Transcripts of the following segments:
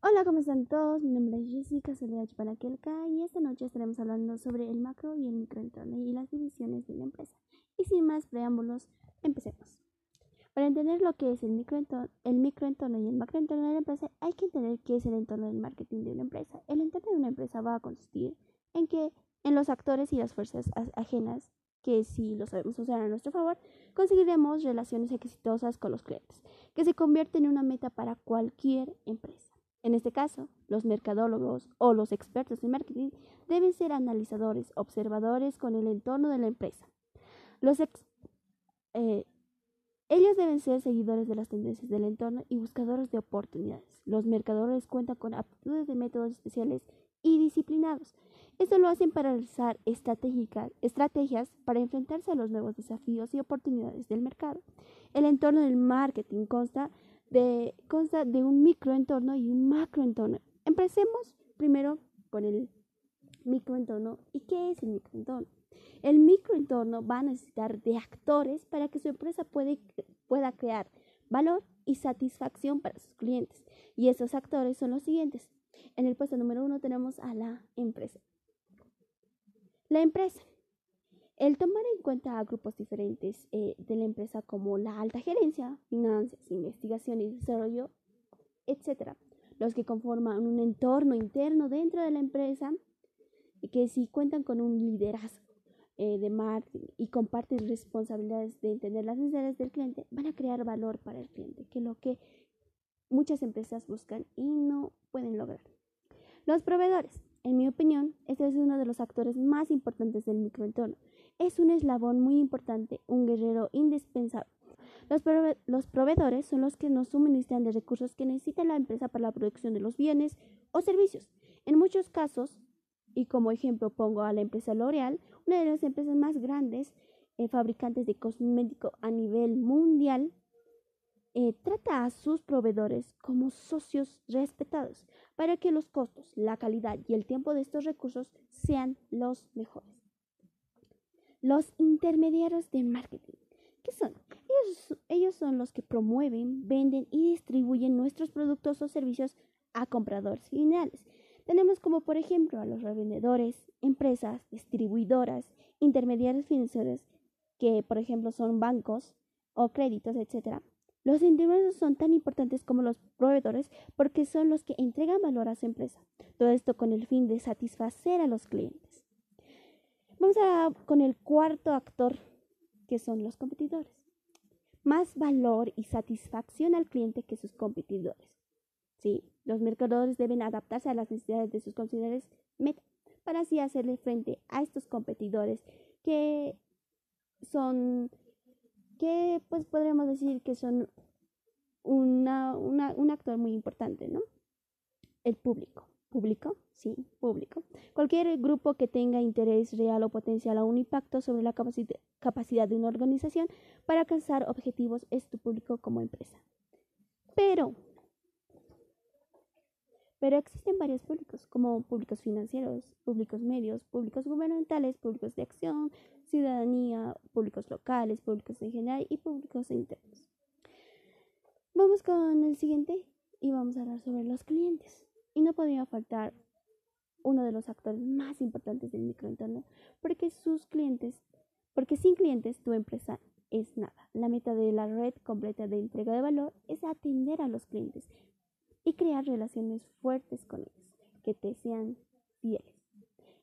Hola, ¿cómo están todos? Mi nombre es Jessica Soledad Chupanaquelca y esta noche estaremos hablando sobre el macro y el microentorno y las divisiones de una empresa. Y sin más preámbulos, empecemos. Para entender lo que es el microentorno, el microentorno y el macroentorno de la empresa, hay que entender qué es el entorno del marketing de una empresa. El entorno de una empresa va a consistir en que en los actores y las fuerzas ajenas que si lo sabemos usar a nuestro favor, conseguiremos relaciones exitosas con los clientes, que se convierten en una meta para cualquier empresa. En este caso, los mercadólogos o los expertos en marketing deben ser analizadores, observadores con el entorno de la empresa. Eh, ellos deben ser seguidores de las tendencias del entorno y buscadores de oportunidades. Los mercadores cuentan con aptitudes de métodos especiales y disciplinados esto lo hacen para realizar estrategias para enfrentarse a los nuevos desafíos y oportunidades del mercado. El entorno del marketing consta de, consta de un microentorno y un macroentorno. Empecemos primero con el microentorno. ¿Y qué es el microentorno? El microentorno va a necesitar de actores para que su empresa pueda crear valor y satisfacción para sus clientes. Y esos actores son los siguientes. En el puesto número uno tenemos a la empresa. La empresa. El tomar en cuenta a grupos diferentes eh, de la empresa como la alta gerencia, finanzas, investigación y desarrollo, etc. Los que conforman un entorno interno dentro de la empresa que si cuentan con un liderazgo eh, de marketing y comparten responsabilidades de entender las necesidades del cliente, van a crear valor para el cliente, que es lo que muchas empresas buscan y no pueden lograr. Los proveedores. En mi opinión, este es uno de los actores más importantes del microentorno. Es un eslabón muy importante, un guerrero indispensable. Los, proveedores son los que nos suministran de recursos que necesita la empresa para la producción de los bienes o servicios. En muchos casos, y como ejemplo pongo a la empresa L'Oreal, una de las empresas más grandes eh, fabricantes de cosméticos a nivel mundial, eh, trata a sus proveedores como socios respetados para que los costos, la calidad y el tiempo de estos recursos sean los mejores. Los intermediarios de marketing. ¿Qué son? Ellos, ellos son los que promueven, venden y distribuyen nuestros productos o servicios a compradores finales. Tenemos como por ejemplo a los revendedores, empresas, distribuidoras, intermediarios financieros, que por ejemplo son bancos o créditos, etc. Los intermediarios son tan importantes como los proveedores porque son los que entregan valor a su empresa. Todo esto con el fin de satisfacer a los clientes. Vamos a con el cuarto actor, que son los competidores. Más valor y satisfacción al cliente que sus competidores. Sí, los mercadores deben adaptarse a las necesidades de sus consumidores meta para así hacerle frente a estos competidores que son que pues podríamos decir que son una, un actor muy importante, ¿no? El público. ¿Público? Sí, público. Cualquier grupo que tenga interés real o potencial a un impacto sobre la capacidad de una organización para alcanzar objetivos es tu público como empresa. Pero, pero existen varios públicos, como públicos financieros, públicos medios, públicos gubernamentales, públicos de acción, ciudadanía, públicos locales, públicos en general y públicos internos. Vamos con el siguiente y vamos a hablar sobre los clientes. Y no podría faltar uno de los actores más importantes del microentorno, porque sus clientes, porque sin clientes tu empresa es nada. La meta de la red completa de entrega de valor es atender a los clientes y crear relaciones fuertes con ellos, que te sean fieles.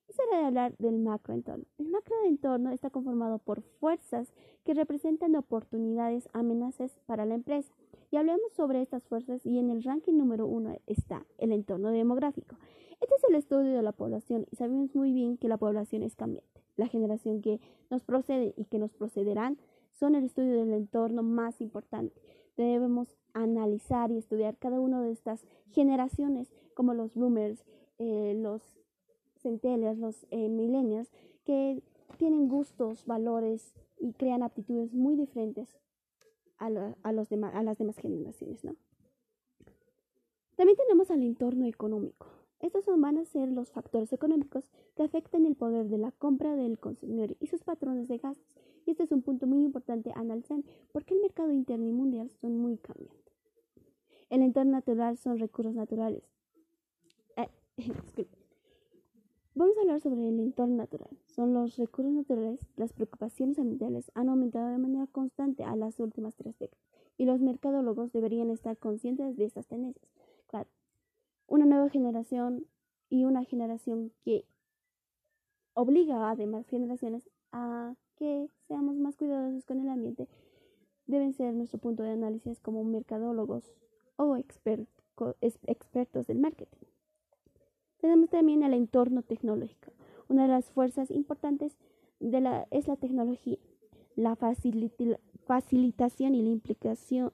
Es hora de hablar del macroentorno. El macroentorno está conformado por fuerzas que representan oportunidades, amenazas para la empresa. Y hablemos sobre estas fuerzas y en el ranking número uno está el entorno demográfico. Este es el estudio de la población y sabemos muy bien que la población es cambiante. La generación que nos procede y que nos procederán son el estudio del entorno más importante. Debemos analizar y estudiar cada una de estas generaciones como los boomers, eh, los centennials, los eh, millennials, que tienen gustos, valores y crean aptitudes muy diferentes a, los a las demás generaciones. ¿no? También tenemos al entorno económico. Estos van a ser los factores económicos que afectan el poder de la compra del consumidor y sus patrones de gastos. Y este es un punto muy importante a analizar porque el mercado interno y mundial son muy cambiantes. El entorno natural son recursos naturales, Vamos a hablar sobre el entorno natural. Son los recursos naturales, las preocupaciones ambientales han aumentado de manera constante a las últimas tres décadas y los mercadólogos deberían estar conscientes de estas tendencias. Claro, una nueva generación y una generación que obliga a demás generaciones a que seamos más cuidadosos con el ambiente deben ser nuestro punto de análisis como mercadólogos o expertos del marketing. Tenemos también el entorno tecnológico. Una de las fuerzas importantes de la, es la tecnología, la facilitación y la implicación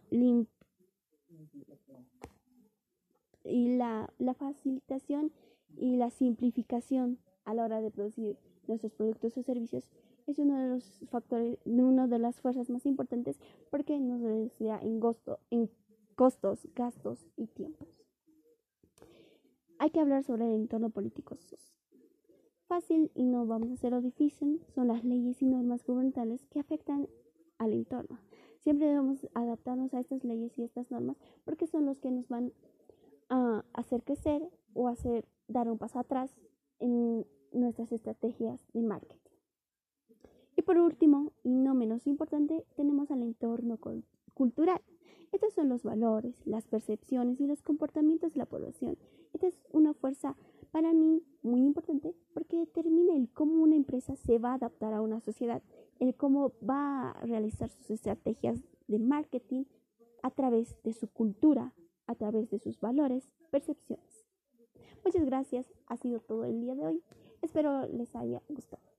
y la, la facilitación y la simplificación a la hora de producir nuestros productos o servicios es uno de los factores, una de las fuerzas más importantes porque nos reducirá en, en costos, gastos y tiempos. Hay que hablar sobre el entorno político. Fácil y no vamos a hacerlo difícil son las leyes y normas gubernamentales que afectan al entorno. Siempre debemos adaptarnos a estas leyes y estas normas porque son los que nos van a hacer crecer o hacer dar un paso atrás en nuestras estrategias de marketing. Y por último, y no menos importante, tenemos al entorno cultural. Estos son los valores, las percepciones y los comportamientos de la población. Es una fuerza para mí muy importante porque determina el cómo una empresa se va a adaptar a una sociedad, el cómo va a realizar sus estrategias de marketing a través de su cultura, a través de sus valores, percepciones. Muchas gracias, ha sido todo el día de hoy. Espero les haya gustado.